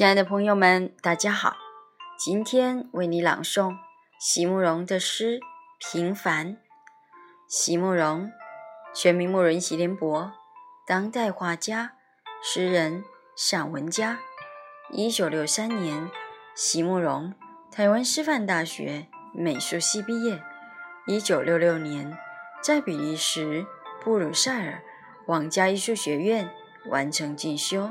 亲爱的朋友们，大家好！今天为你朗诵席慕容的诗《平凡》。席慕容，全名慕容席联博，当代画家、诗人、散文家。一九六三年，席慕容台湾师范大学美术系毕业。一九六六年，在比利时布鲁塞尔皇家艺术学院完成进修。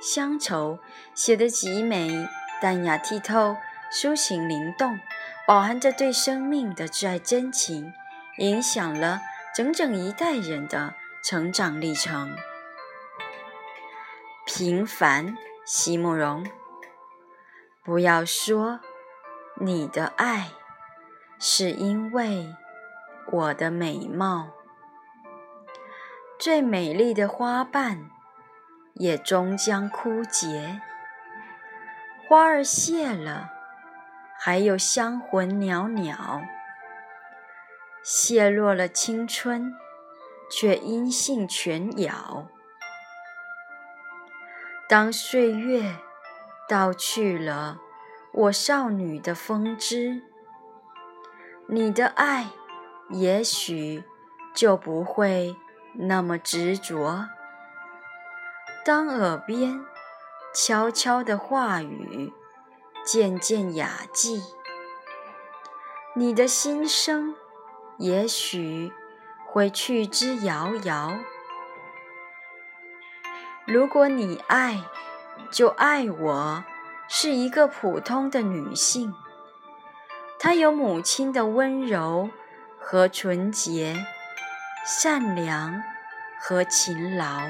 乡愁写得极美，淡雅剔透，抒情灵动，饱含着对生命的挚爱真情，影响了整整一代人的成长历程。平凡，席慕容。不要说你的爱是因为我的美貌，最美丽的花瓣。也终将枯竭，花儿谢了，还有香魂袅袅。谢落了青春，却音信全杳。当岁月盗去了我少女的风姿，你的爱也许就不会那么执着。当耳边悄悄的话语渐渐哑寂，你的心声也许会去之遥遥。如果你爱，就爱我是一个普通的女性，她有母亲的温柔和纯洁，善良和勤劳。